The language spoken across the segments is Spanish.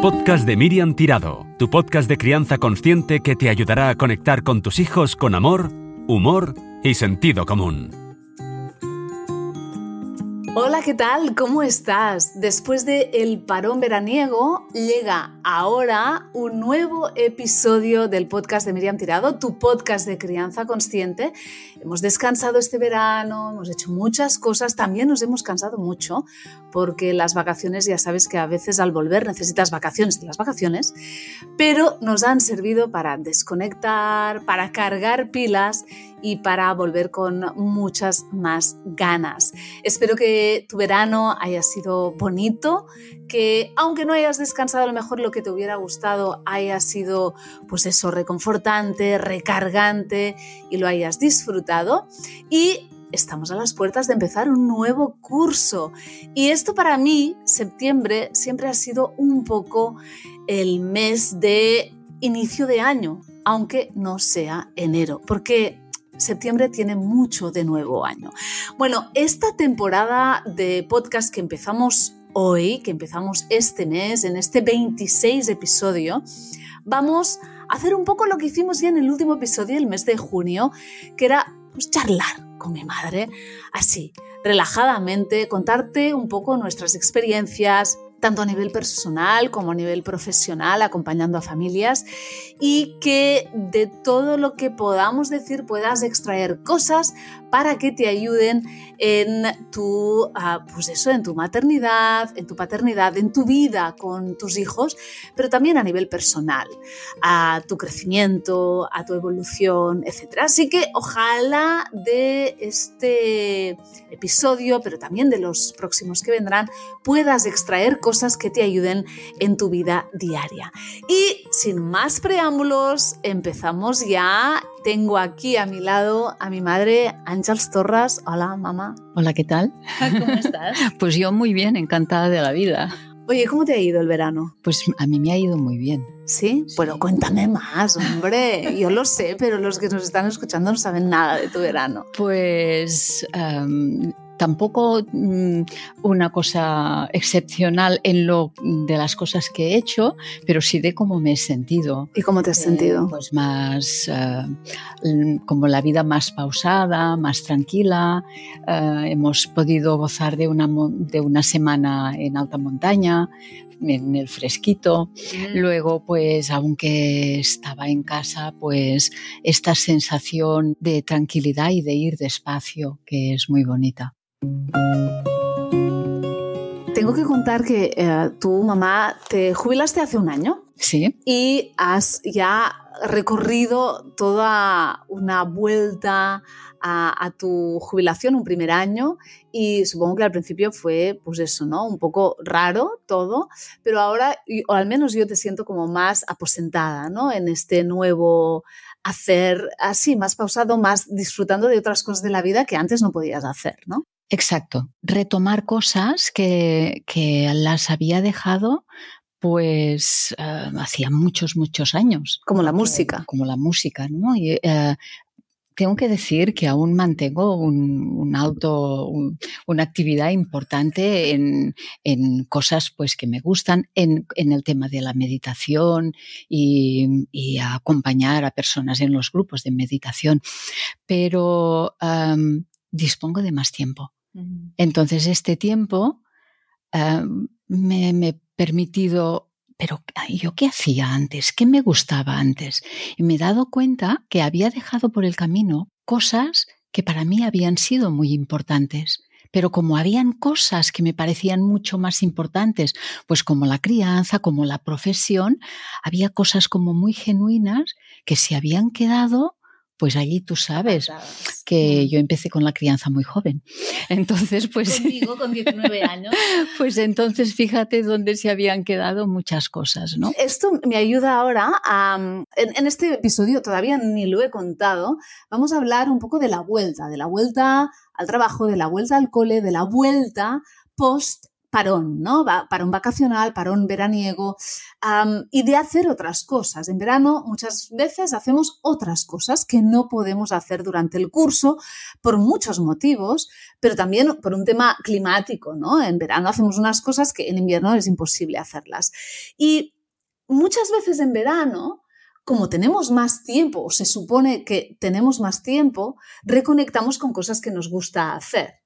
podcast de Miriam Tirado, tu podcast de crianza consciente que te ayudará a conectar con tus hijos con amor, humor y sentido común. Hola, ¿qué tal? ¿Cómo estás? Después de el parón veraniego, llega ahora un nuevo episodio del podcast de Miriam Tirado, tu podcast de crianza consciente. Hemos descansado este verano, hemos hecho muchas cosas, también nos hemos cansado mucho porque las vacaciones, ya sabes que a veces al volver necesitas vacaciones de las vacaciones, pero nos han servido para desconectar, para cargar pilas y para volver con muchas más ganas. Espero que tu verano haya sido bonito, que aunque no hayas descansado a lo mejor lo que te hubiera gustado haya sido pues eso reconfortante, recargante y lo hayas disfrutado y estamos a las puertas de empezar un nuevo curso. Y esto para mí, septiembre, siempre ha sido un poco el mes de inicio de año, aunque no sea enero, porque septiembre tiene mucho de nuevo año. Bueno, esta temporada de podcast que empezamos hoy, que empezamos este mes, en este 26 episodio, vamos a hacer un poco lo que hicimos ya en el último episodio, el mes de junio, que era pues, charlar con mi madre, así, relajadamente, contarte un poco nuestras experiencias, tanto a nivel personal como a nivel profesional, acompañando a familias, y que de todo lo que podamos decir puedas extraer cosas para que te ayuden en tu, ah, pues eso, en tu maternidad, en tu paternidad, en tu vida con tus hijos, pero también a nivel personal, a tu crecimiento, a tu evolución, etc. Así que ojalá de este episodio, pero también de los próximos que vendrán, puedas extraer cosas que te ayuden en tu vida diaria. Y sin más preámbulos, empezamos ya tengo aquí a mi lado a mi madre, Ángels Torras. Hola, mamá. Hola, ¿qué tal? ¿Cómo estás? pues yo muy bien, encantada de la vida. Oye, ¿cómo te ha ido el verano? Pues a mí me ha ido muy bien. ¿Sí? Bueno, cuéntame más, hombre. Yo lo sé, pero los que nos están escuchando no saben nada de tu verano. Pues em, tampoco mm, una cosa excepcional en lo de las cosas que he hecho, pero sí de cómo me he sentido. ¿Y cómo te has sentido? Pues más, eh, como la vida más pausada, más tranquila. Eh, hemos podido gozar de una, de una semana en alta montaña, en el fresquito. Luego, pues, aunque estaba en casa, pues, esta sensación de tranquilidad y de ir despacio, que es muy bonita. Tengo que contar que eh, tu mamá te jubilaste hace un año. Sí. Y has ya recorrido toda una vuelta a, tu jubilación, un primer año, y supongo que al principio fue, pues eso, ¿no? Un poco raro todo, pero ahora, o al menos yo te siento como más aposentada, ¿no? En este nuevo hacer así, más pausado, más disfrutando de otras cosas de la vida que antes no podías hacer, ¿no? Exacto, retomar cosas que, que las había dejado pues uh, hacía muchos, muchos años. Como la música. Como la música, ¿no? Y, uh, tengo que decir que aún mantengo un, un alto, un, una actividad importante en, en, cosas pues, que me gustan, en, en el tema de la meditación y, y, acompañar a personas en los grupos de meditación, pero um, dispongo de más tiempo. Entonces, este tiempo uh, me, me, he permitido, pero ¿yo qué hacía antes? ¿Qué me gustaba antes? Y me he dado cuenta que había dejado por el camino cosas que para mí habían sido muy importantes. Pero como habían cosas que me parecían mucho más importantes, pues como la crianza, como la profesión, había cosas como muy genuinas que se habían quedado pues allí tú sabes que yo empecé con la crianza muy joven. Entonces, pues... Conmigo, con 19 años. Pues entonces fíjate dónde se habían quedado muchas cosas, ¿no? Esto me ayuda ahora a... En, en este episodio todavía ni lo he contado, vamos a hablar un poco de la vuelta, de la vuelta al trabajo, de la vuelta al cole, de la vuelta post parón, ¿no? Parón vacacional, parón veraniego y de hacer otras cosas. En verano muchas veces hacemos otras cosas que no podemos hacer durante el curso por muchos motivos, pero también por un tema climático, ¿no? En verano hacemos unas cosas que en invierno es imposible hacerlas. Y muchas veces en verano como tenemos más tiempo, o se supone que tenemos más tiempo, reconectamos con cosas que nos gusta hacer.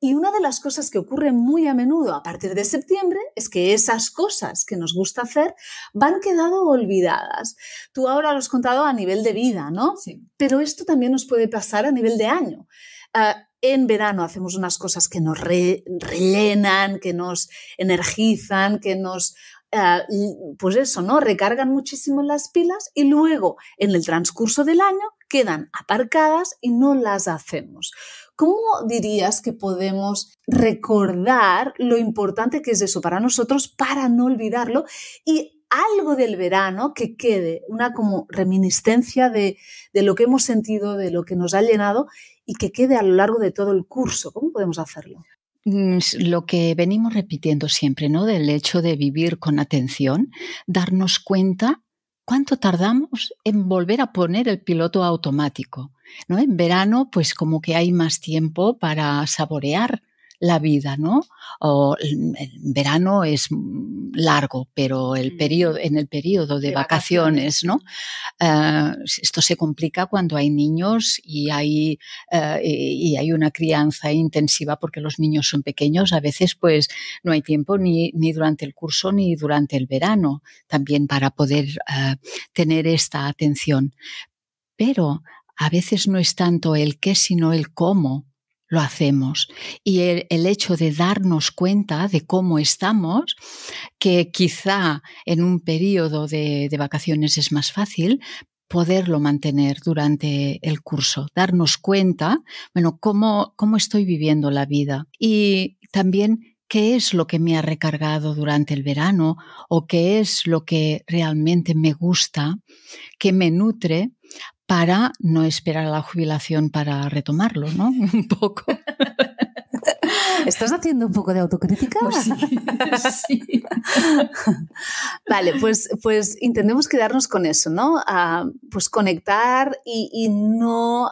Y una de las cosas que ocurre muy a menudo a partir de septiembre es que esas cosas que nos gusta hacer van quedando olvidadas. Tú ahora lo has contado a nivel de vida, ¿no? Sí. Pero esto también nos puede pasar a nivel de año. Ah, en verano hacemos unas cosas que nos rellenan, que nos energizan, que nos ah, pues eso, ¿no? Recargan muchísimo las pilas y luego en el transcurso del año quedan aparcadas y no las hacemos. ¿Cómo dirías que podemos recordar lo importante que es eso para nosotros para no olvidarlo y algo del verano que quede, una como reminiscencia de, de lo que hemos sentido, de lo que nos ha llenado y que quede a lo largo de todo el curso? ¿Cómo podemos hacerlo? Mm, lo que venimos repitiendo siempre, ¿no? Del hecho de vivir con atención, darnos cuenta cuánto tardamos en volver a poner el piloto automático. ¿no? En verano, pues como que hay más tiempo para saborear la vida, ¿no? O el verano es largo, pero el mm. periodo, en el periodo de, vacaciones, ¿no? Eh, esto se complica cuando hay niños y hay, eh, y hay una crianza intensiva porque los niños son pequeños. A veces, pues, no hay tiempo ni, ni durante el curso ni durante el verano también para poder eh, tener esta atención. Pero a veces no es tanto el qué, sino el cómo lo hacemos. Y el, hecho de darnos cuenta de cómo estamos, que quizá en un periodo de, de vacaciones es más fácil, poderlo mantener durante el curso, darnos cuenta, bueno, cómo, cómo estoy viviendo la vida. Y también qué es lo que me ha recargado durante el verano o qué es lo que realmente me gusta, que me nutre para no esperar a la jubilación para retomarlo, ¿no? Un poco. ¿Estás haciendo un poco de autocrítica? Pues sí, vale, pues, pues intentemos quedarnos con eso, ¿no? Ah, pues conectar y, no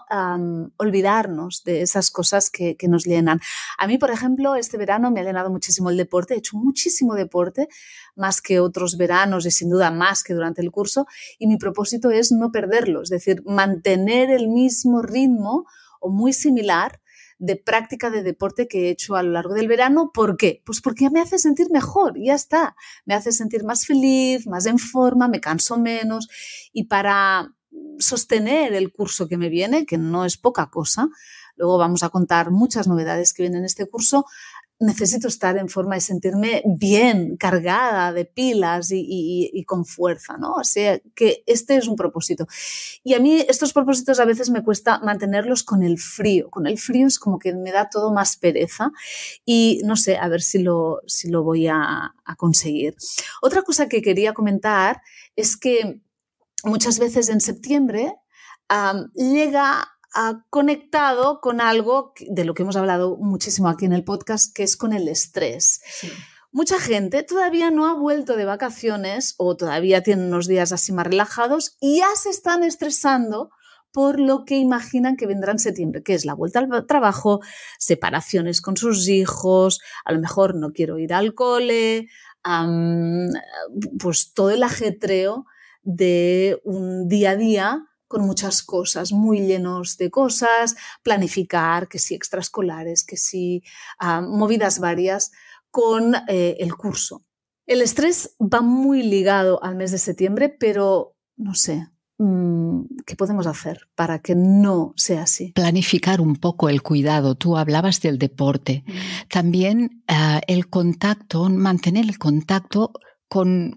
olvidarnos de esas cosas que, que, nos llenan. A mí, por ejemplo, este verano me ha llenado muchísimo el deporte, he hecho muchísimo deporte, más que otros veranos y sin duda más que durante el curso. Y mi propósito es no perderlo, es decir, mantener el mismo ritmo o muy similar de práctica de deporte que he hecho a lo largo del verano. ¿Por qué? Pues porque me hace sentir mejor, ya está. Me hace sentir más feliz, más en forma, me canso menos. Y para sostener el curso que me viene, que no es poca cosa, luego vamos a contar muchas novedades que vienen en este curso, necesito estar en forma y sentirme bien, cargada de pilas y, con fuerza, ¿no? O sea, que este es un propósito. Y a mí estos propósitos a veces me cuesta mantenerlos con el frío. Con el frío es como que me da todo más pereza y no sé, a ver si lo, si lo voy a, conseguir. Otra cosa que quería comentar es que muchas veces en septiembre llega ha conectado con algo de lo que hemos hablado muchísimo aquí en el podcast, que es con el estrés. Mucha gente todavía no ha vuelto de vacaciones o todavía tiene unos días así más relajados y ya se están estresando por lo que imaginan que vendrá en septiembre, que es la vuelta al trabajo, separaciones con sus hijos, a lo mejor no quiero ir al cole, pues todo el ajetreo de un día a día con muchas cosas, muy llenos de cosas, planificar, que si extraescolares, que si ah, movidas varias con eh, el curso. El estrés va muy ligado al mes de septiembre, pero no sé, mm, ¿qué podemos hacer para que no sea así? Planificar un poco el cuidado. Tú hablabas del deporte. Mm. También ah, el contacto, mantener el contacto con,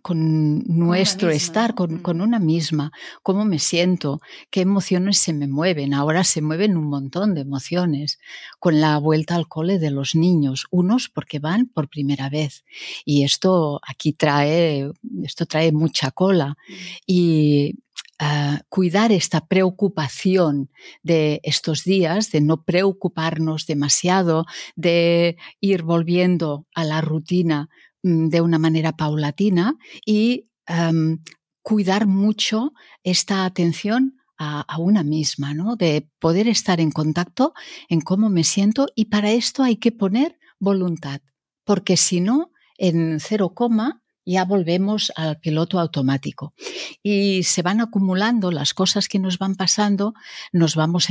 nuestro estar, con, con, una misma, cómo me siento, qué emociones se me mueven. Ahora se mueven un montón de emociones con la vuelta al cole de los niños, unos porque van por primera vez. Y esto aquí trae, esto trae mucha cola. Y uh, cuidar esta preocupación de estos días, de no preocuparnos demasiado, de ir volviendo a la rutina de una manera paulatina y um, cuidar mucho esta atención a, a, una misma, ¿no? de poder estar en contacto en cómo me siento y para esto hay que poner voluntad, porque si no, en cero coma ya volvemos al piloto automático. Y se van acumulando las cosas que nos van pasando, nos vamos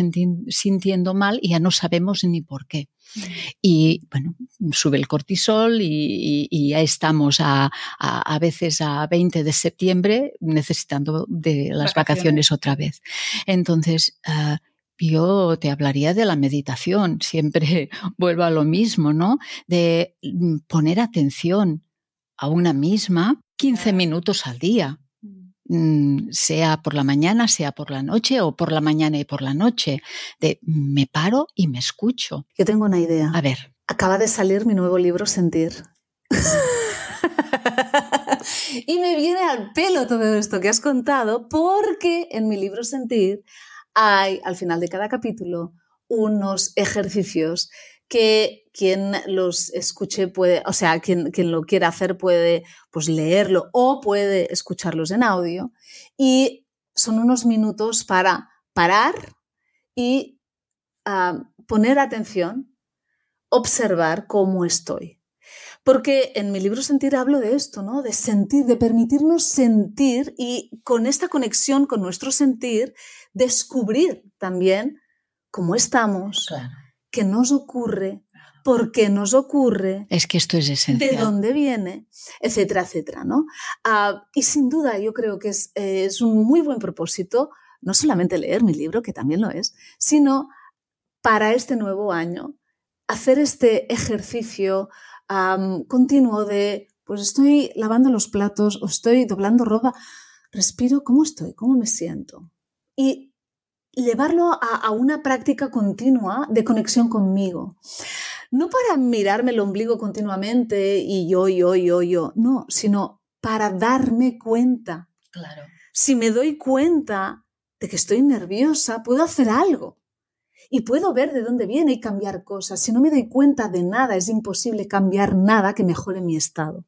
sintiendo mal y ya no sabemos ni por qué. Mm. Y bueno, sube el cortisol y, y ya estamos a, a, a, veces a 20 de septiembre necesitando de las vacaciones, vacaciones otra vez. Entonces, uh, yo te hablaría de la meditación, siempre vuelvo a lo mismo, ¿no? De mm, poner atención, a una misma 15 minutos al día, mm, sea por la mañana, sea por la noche o por la mañana y por la noche. De me paro y me escucho. Yo tengo una idea. A ver. Acaba de salir mi nuevo libro Sentir. y me viene al pelo todo esto que has contado porque en mi libro Sentir hay al final de cada capítulo unos ejercicios que quien los escuche puede, o sea, quien, quien lo quiera hacer puede pues, leerlo o puede escucharlos en audio. Y son unos minutos para parar y uh, poner atención, observar cómo estoy. Porque en mi libro Sentir hablo de esto, ¿no? De sentir, de permitirnos sentir y con esta conexión con nuestro sentir, descubrir también cómo estamos, claro qué nos ocurre, por qué nos ocurre. Es que esto es esencial. De dónde viene, etcétera, etcétera, ¿no? Uh, y sin duda yo creo que es, eh, es, un muy buen propósito, no solamente leer mi libro, que también lo es, sino para este nuevo año, hacer este ejercicio um, continuo de, pues estoy lavando los platos o estoy doblando ropa, respiro, ¿cómo estoy? ¿Cómo me siento? Y llevarlo a, a, una práctica continua de conexión conmigo. No para mirarme el ombligo continuamente y yo, yo, yo, yo, no, sino para darme cuenta. Claro. Si me doy cuenta de que estoy nerviosa, puedo hacer algo y puedo ver de dónde viene y cambiar cosas. Si no me doy cuenta de nada, es imposible cambiar nada que mejore mi estado.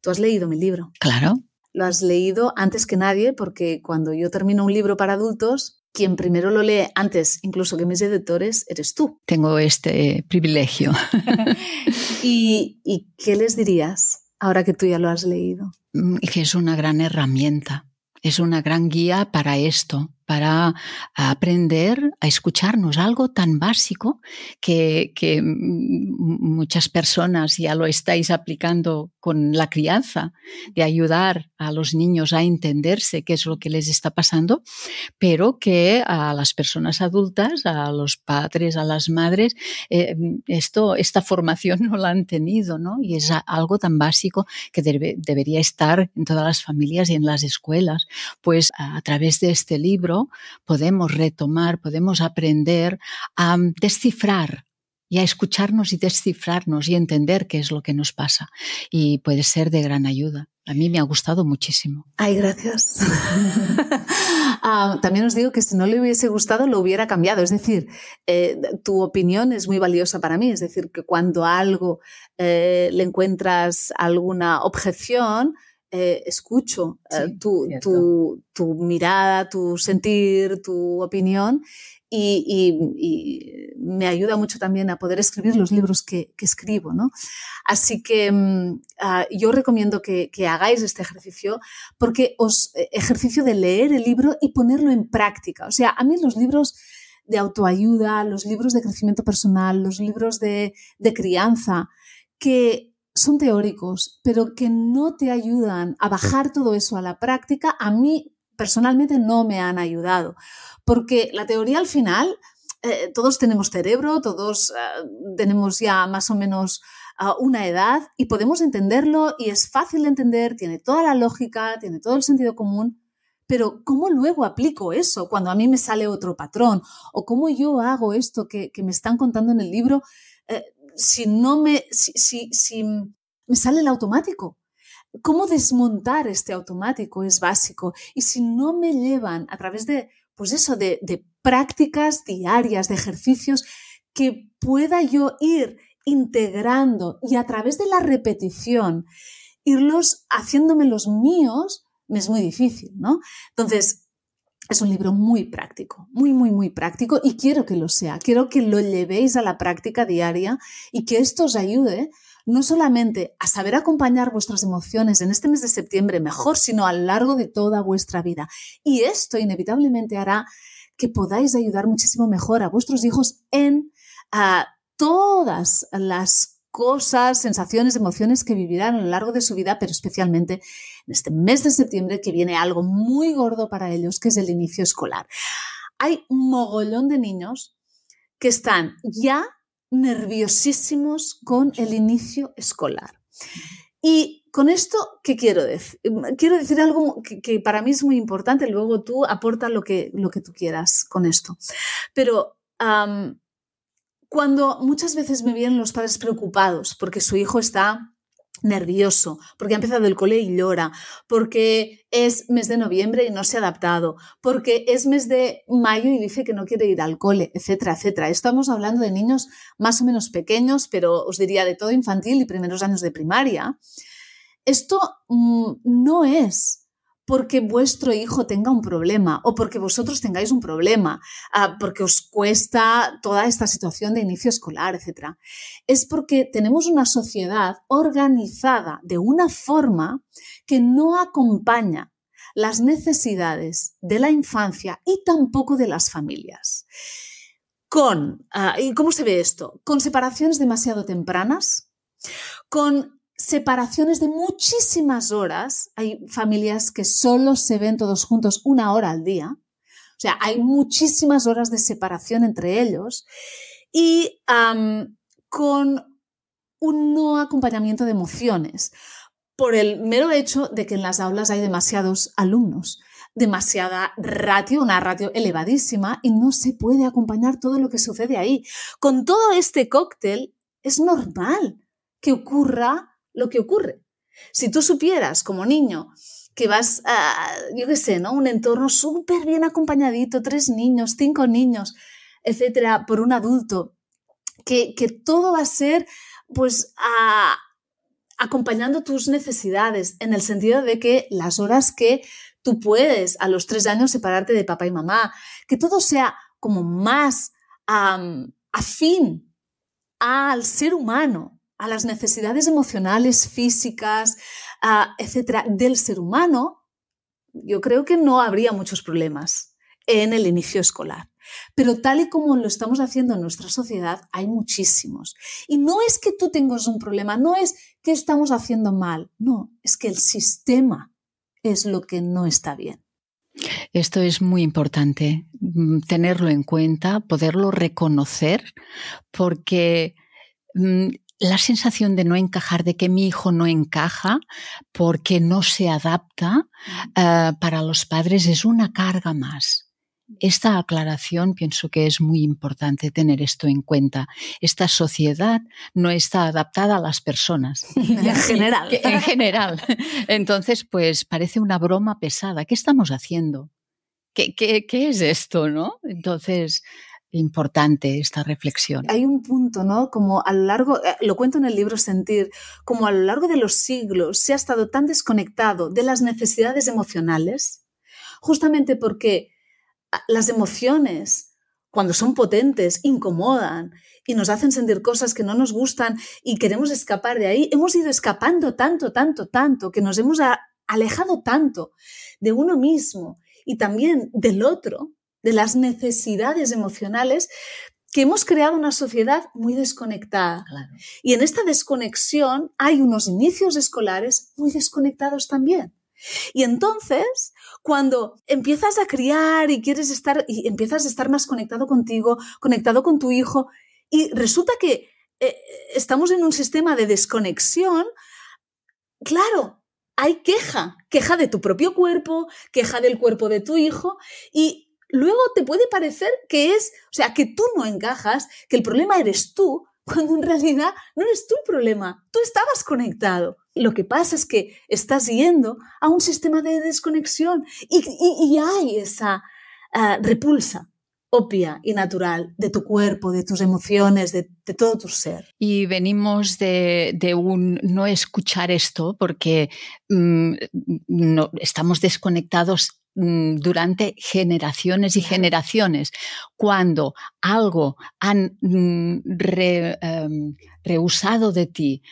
Tú has leído mi libro. Claro. Lo has leído antes que nadie porque cuando yo termino un libro para adultos, quien primero lo lee antes incluso que mis editores eres tú. Tengo este privilegio. ¿Y, ¿Y, qué les dirías ahora que tú ya lo has leído? Mm, que es una gran herramienta, es una gran guía para esto, para aprender a escucharnos, algo tan básico que, que, muchas personas ya lo estáis aplicando con la crianza, de ayudar a los niños a entenderse qué es lo que les está pasando, pero que a las personas adultas, a los padres, a las madres, eh, esto, esta formación no la han tenido, ¿no? Y es algo tan básico que debe, debería estar en todas las familias y en las escuelas. Pues a, a través de este libro, podemos retomar, podemos aprender a descifrar y a escucharnos y descifrarnos y entender qué es lo que nos pasa. Y puede ser de gran ayuda. A mí me ha gustado muchísimo. Ay, gracias. uh, también os digo que si no le hubiese gustado, lo hubiera cambiado. Es decir, eh, tu opinión es muy valiosa para mí. Es decir, que cuando algo eh, le encuentras alguna objeción, eh, escucho eh, sí, tu, tu, tu, mirada, tu sentir, tu opinión y, y, y, me ayuda mucho también a poder escribir los libros que, que escribo. ¿no? Así que uh, yo recomiendo que, que, hagáis este ejercicio porque os eh, ejercicio de leer el libro y ponerlo en práctica. O sea, a mí los libros de autoayuda, los libros de crecimiento personal, los libros de, de crianza, que son teóricos, pero que no te ayudan a bajar todo eso a la práctica, a mí personalmente no me han ayudado. Porque la teoría al final, eh, todos tenemos cerebro, todos eh, tenemos ya más o menos uh, una edad y podemos entenderlo y es fácil de entender, tiene toda la lógica, tiene todo el sentido común. Pero ¿cómo luego aplico eso cuando a mí me sale otro patrón? ¿O cómo yo hago esto que, que me están contando en el libro? Eh, si no me, si, si, me sale el automático. cómo desmontar este automático es básico. Y si no me llevan a través de, pues eso, de, de prácticas diarias, de ejercicios, que pueda yo ir integrando y a través de la repetición irlos haciéndome los míos, me es muy difícil, ¿no? Entonces, es un libro muy práctico, muy, muy, muy práctico y quiero que lo sea. Quiero que lo llevéis a la práctica diaria y que esto os ayude no solamente a saber acompañar vuestras emociones en este mes de septiembre mejor, sino a lo largo de toda vuestra vida. Y esto inevitablemente hará que podáis ayudar muchísimo mejor a vuestros hijos en a, todas las cosas, sensaciones, emociones que vivirán a lo largo de su vida, pero especialmente en este mes de septiembre que viene algo muy gordo para ellos, que es el inicio escolar. Hay un mogollón de niños que están ya nerviosísimos con el inicio escolar. Y con esto, ¿qué quiero decir? Quiero decir algo que, para mí es muy importante, luego tú aporta lo que, lo que tú quieras con esto. Pero cuando muchas veces me vienen los padres preocupados porque su hijo está nervioso, porque ha empezado el cole y llora, porque es mes de noviembre y no se ha adaptado, porque es mes de mayo y dice que no quiere ir al cole, etcétera, etcétera. Estamos hablando de niños más o menos pequeños, pero os diría de todo infantil y primeros años de primaria. Esto mm, no es porque vuestro hijo tenga un problema o porque vosotros tengáis un problema, ah, porque os cuesta toda esta situación de inicio escolar, etc. Es porque tenemos una sociedad organizada de una forma que no acompaña las necesidades de la infancia y tampoco de las familias. Ah, ¿y cómo se ve esto? Con separaciones demasiado tempranas, con separaciones de muchísimas horas. Hay familias que solo se ven todos juntos una hora al día. O sea, hay muchísimas horas de separación entre ellos y con un no acompañamiento de emociones por el mero hecho de que en las aulas hay demasiados alumnos, demasiada ratio, una ratio elevadísima y no se puede acompañar todo lo que sucede ahí. Con todo este cóctel es normal que ocurra lo que ocurre. Si tú supieras como niño que vas a, yo qué sé, ¿no? Un entorno súper bien acompañadito, tres niños, cinco niños, etcétera, por un adulto, que, todo va a ser, pues, acompañando tus necesidades, en el sentido de que las horas que tú puedes a los tres años separarte de papá y mamá, que todo sea como más afín al ser humano, a las necesidades emocionales, físicas, etcétera, del ser humano, yo creo que no habría muchos problemas en el inicio escolar. Pero tal y como lo estamos haciendo en nuestra sociedad, hay muchísimos. Y no es que tú tengas un problema, no es que estamos haciendo mal, no, es que el sistema es lo que no está bien. Esto es muy importante, mm, tenerlo en cuenta, poderlo reconocer, porque mm, la sensación de no encajar, de que mi hijo no encaja porque no se adapta, eh, para los padres es una carga más. Esta aclaración pienso que es muy importante tener esto en cuenta. Esta sociedad no está adaptada a las personas. en general. en general. Entonces, pues parece una broma pesada. ¿Qué estamos haciendo? ¿Qué, qué, qué es esto, no? Entonces, importante esta reflexión. Hay un punto, ¿no? Como a lo largo, eh, lo cuento en el libro Sentir, como a lo largo de los siglos se ha estado tan desconectado de las necesidades emocionales, justamente porque ah, las emociones, cuando son potentes, incomodan y nos hacen sentir cosas que no nos gustan y queremos escapar de ahí, hemos ido escapando tanto, tanto, tanto, que nos hemos alejado tanto de uno mismo y también del otro, de las necesidades emocionales que hemos creado una sociedad muy desconectada. Y en esta desconexión hay unos inicios escolares muy desconectados también. Y entonces, cuando empiezas a criar y quieres estar, y empiezas a estar más conectado contigo, conectado con tu hijo, y resulta que eh, estamos en un sistema de desconexión, claro, hay queja, queja de tu propio cuerpo, queja del cuerpo de tu hijo, y luego te puede parecer que es, o sea, que tú no encajas, que el problema eres tú, cuando en realidad no eres tú el problema, tú estabas conectado. Lo que pasa es que estás yendo a un sistema de desconexión y, hay esa ah, repulsa obvia y natural de tu cuerpo, de tus emociones, de, todo tu ser. Y venimos de, un no escuchar esto porque mm, no, estamos desconectados durante generaciones y generaciones. Cuando algo han mm, em, rehusado de ti,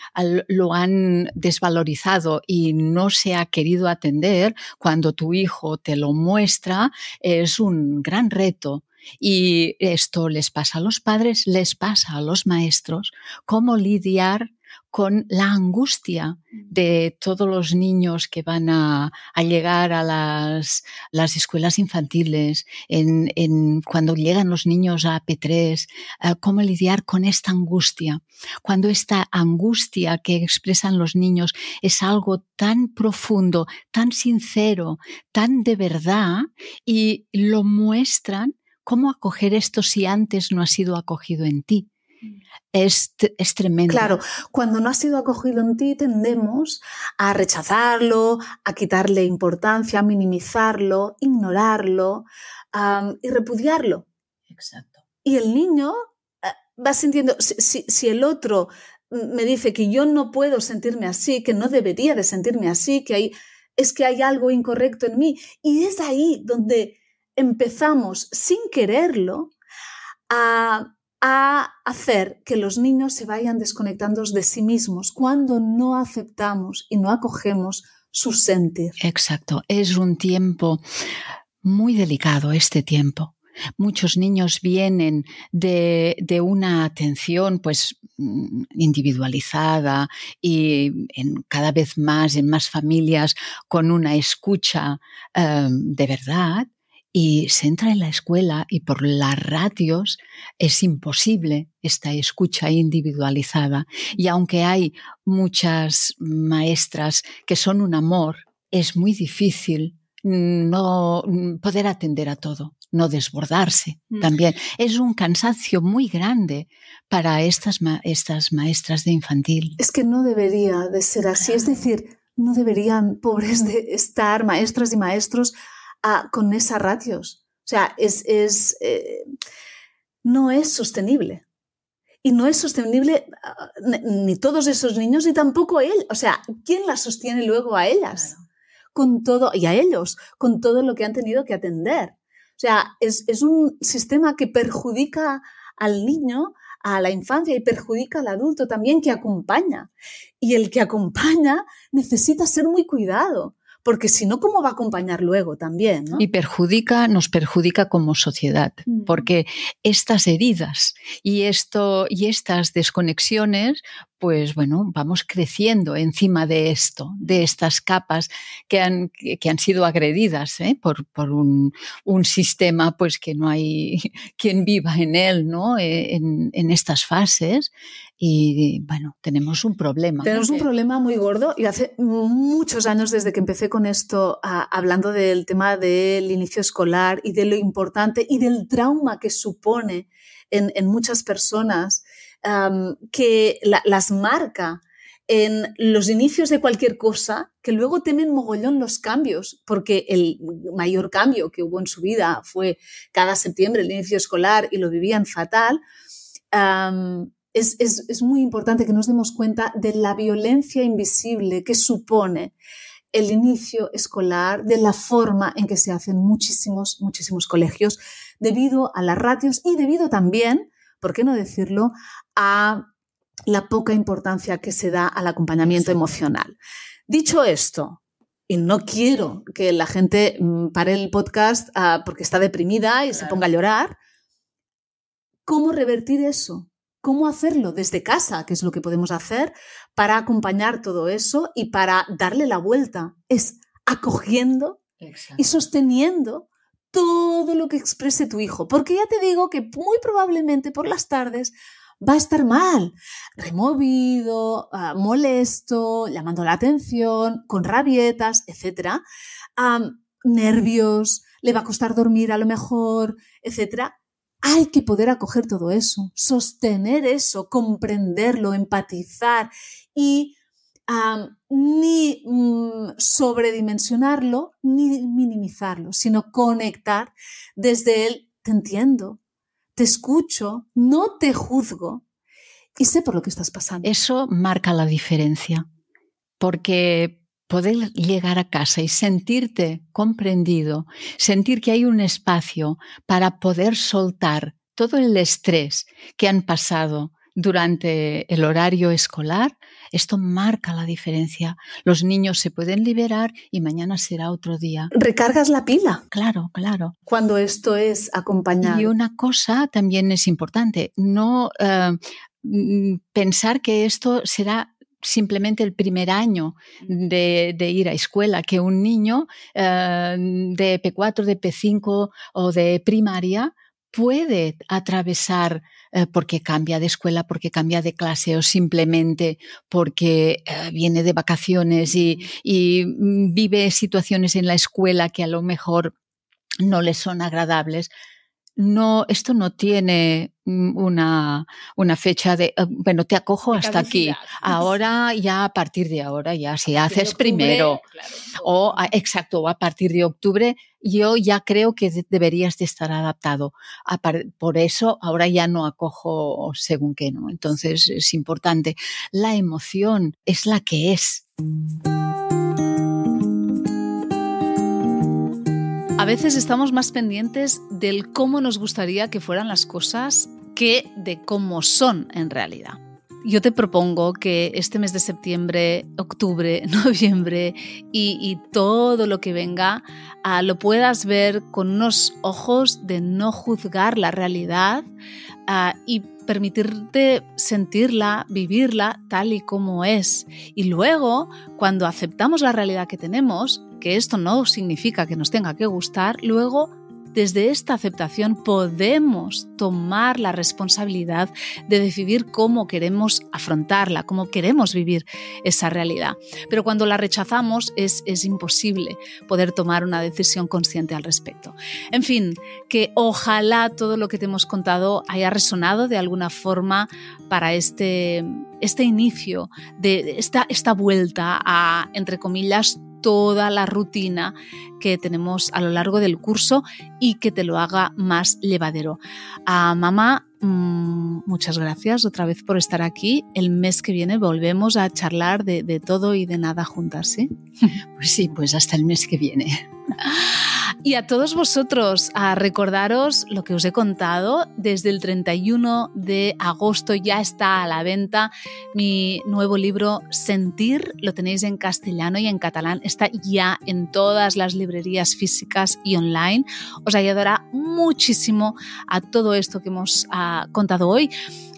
lo han desvalorizado y no se ha querido atender, cuando tu hijo te lo muestra, es un gran reto y esto les pasa a los padres, les pasa a los maestros, cómo lidiar con la angustia mm. de todos los niños que van a, llegar a las, escuelas infantiles, en, cuando llegan los niños a P3, eh, cómo lidiar con esta angustia. Cuando esta angustia que expresan los niños es algo tan profundo, tan sincero, tan de verdad y lo muestran ¿Cómo acoger esto si antes no ha sido acogido en ti? Mm. Es, es, tremendo. Claro, cuando no ha sido acogido en ti tendemos a rechazarlo, a quitarle importancia, a minimizarlo, ignorarlo y repudiarlo. Exacto. Y el niño eh, va sintiendo, si, si, el otro me dice que yo no puedo sentirme así, que no debería de sentirme así, que hay, es que hay algo incorrecto en mí. Y es ahí donde empezamos sin quererlo a, hacer que los niños se vayan desconectando de sí mismos cuando no aceptamos y no acogemos su sentir. Exacto, es un tiempo muy delicado este tiempo. Muchos niños vienen de, una atención pues mm, individualizada y en, cada vez más en más familias con una escucha em, de verdad y se entra en la escuela y por las ratios es imposible esta escucha individualizada. Y aunque hay muchas maestras que son un amor, es muy difícil no poder atender a todo, no desbordarse mm. también. Es un cansancio muy grande para estas, estas maestras de infantil. Es que no debería de ser así, es decir, no deberían, pobres de estar maestras y maestros, con esas ratios. O sea, es, eh, no es sostenible. Y no es sostenible ah, ni todos esos niños ni tampoco él. O sea, ¿quién las sostiene luego a ellas? Con todo, y a ellos, con todo lo que han tenido que atender. O sea, es, es un sistema que perjudica al niño, a la infancia y perjudica al adulto también que acompaña. Y el que acompaña necesita ser muy cuidado porque si no, ¿cómo va a acompañar luego también? Y perjudica, nos perjudica como sociedad, mm. porque estas heridas y, esto, y estas desconexiones pues bueno, vamos creciendo encima de esto, de estas capas que han, que han sido agredidas ¿eh? por, por un, un, sistema pues que no hay quien viva en él, ¿no? Eh, en, en estas fases. Y bueno, tenemos un problema. Tenemos un problema muy gordo y hace muchos años desde que empecé con esto, hablando del tema del inicio escolar y de lo importante y del trauma que supone en, en muchas personas que las marca en los inicios de cualquier cosa, que luego temen mogollón los cambios, porque el mayor cambio que hubo en su vida fue cada septiembre el inicio escolar y lo vivían fatal. Es, es, muy importante que nos demos cuenta de la violencia invisible que supone el inicio escolar, de la forma en que se hacen muchísimos, muchísimos colegios, debido a las ratios y debido también ¿por qué no decirlo?, a la poca importancia que se da al acompañamiento emocional. Dicho esto, y no quiero que la gente mm, pare el podcast ah, porque está deprimida y se ponga a llorar, ¿cómo revertir eso? ¿Cómo hacerlo desde casa? ¿Qué es lo que podemos hacer para acompañar todo eso y para darle la vuelta? Es acogiendo y sosteniendo todo lo que exprese tu hijo, porque ya te digo que muy probablemente por las tardes va a estar mal, removido, ah, molesto, llamando la atención, con rabietas, etc. nervios, le va a costar dormir a lo mejor, etc. Hay que poder acoger todo eso, sostener eso, comprenderlo, empatizar y ni mm, sobredimensionarlo ni minimizarlo, sino conectar desde el te entiendo, te escucho, no te juzgo y sé por lo que estás pasando. Eso marca la diferencia, porque poder llegar a casa y sentirte comprendido, sentir que hay un espacio para poder soltar todo el estrés que han pasado durante el horario escolar, esto marca la diferencia. Los niños se pueden liberar y mañana será otro día. Recargas la pila. Claro, claro. Cuando esto es acompañado. Y una cosa también es importante, no eh, mm, pensar que esto será simplemente el primer año de, ir a escuela, que un niño eh, de P4, de P5 o de primaria puede atravesar eh, porque cambia de escuela, porque cambia de clase o simplemente porque eh, viene de vacaciones y, y mm, vive situaciones en la escuela que a lo mejor no le son agradables. No, esto no tiene una, una fecha de, eh, bueno, te acojo hasta aquí. Ahora ya a partir de ahora, ya si haces primero, o exacto, a partir de octubre, yo ya creo que deberías de estar adaptado. por eso ahora ya no acojo según qué, ¿no? Entonces es importante. La emoción es la que es. A veces estamos más pendientes del cómo nos gustaría que fueran las cosas que de cómo son en realidad. Yo te propongo que este mes de septiembre, octubre, noviembre y, todo lo que venga ah, lo puedas ver con unos ojos de no juzgar la realidad ah, y permitirte sentirla, vivirla tal y como es. Y luego, cuando aceptamos la realidad que tenemos, que esto no significa que nos tenga que gustar, luego desde esta aceptación podemos tomar la responsabilidad de decidir cómo queremos afrontarla, cómo queremos vivir esa realidad. Pero cuando la rechazamos es, es imposible poder tomar una decisión consciente al respecto. En fin, que ojalá todo lo que te hemos contado haya resonado de alguna forma para este, este inicio de esta, esta vuelta a, entre comillas, toda la rutina que tenemos a lo largo del curso y que te lo haga más llevadero. A mamá, mm, muchas gracias otra vez por estar aquí. El mes que viene volvemos a charlar de, de todo y de nada juntas, ¿sí? Pues sí, pues hasta el mes que viene. Y a todos vosotros, a recordaros lo que os he contado, desde el 31 de agosto ya está a la venta mi nuevo libro Sentir, lo tenéis en castellano y en catalán, está ya en todas las librerías físicas y online. Os ayudará muchísimo a todo esto que hemos ah, contado hoy.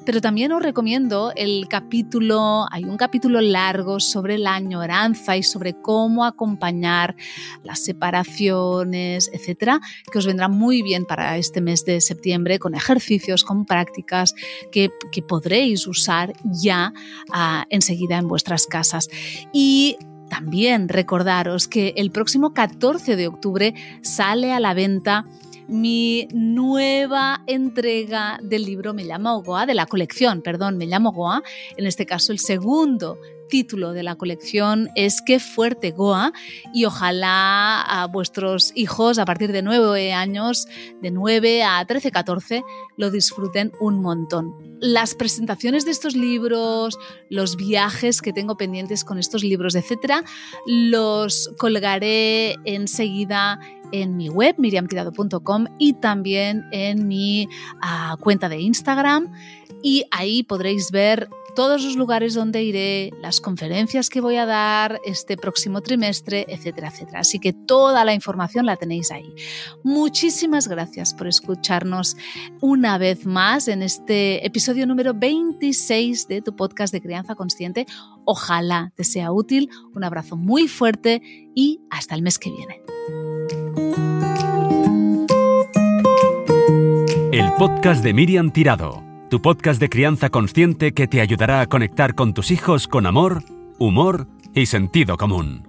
Pero también os recomiendo el capítulo, hay un capítulo largo sobre la añoranza y sobre cómo acompañar las separaciones, etcétera, que os vendrá muy bien para este mes de septiembre con ejercicios, con prácticas que, podréis usar ya ah, enseguida en vuestras casas. Y también recordaros que el próximo 14 de octubre sale a la venta mi nueva entrega del libro Me llamo Goa, de la colección, perdón, Me llamo Goa, en este caso el segundo título de la colección es Qué fuerte Goa y ojalá a vuestros hijos a partir de nueve años, de 9 a 13, 14, lo disfruten un montón. Las presentaciones de estos libros, los viajes que tengo pendientes con estos libros, etcétera, los colgaré enseguida en mi web, miriamtirado.com, y también en mi ah, cuenta de Instagram. Y ahí podréis ver todos los lugares donde iré, las conferencias que voy a dar este próximo trimestre, etcétera, etcétera. Así que toda la información la tenéis ahí. Muchísimas gracias por escucharnos una vez más en este episodio número 26 de tu podcast de Crianza Consciente. Ojalá te sea útil. Un abrazo muy fuerte y hasta el mes que viene. El podcast de Miriam Tirado, tu podcast de crianza consciente que te ayudará a conectar con tus hijos con amor, humor y sentido común.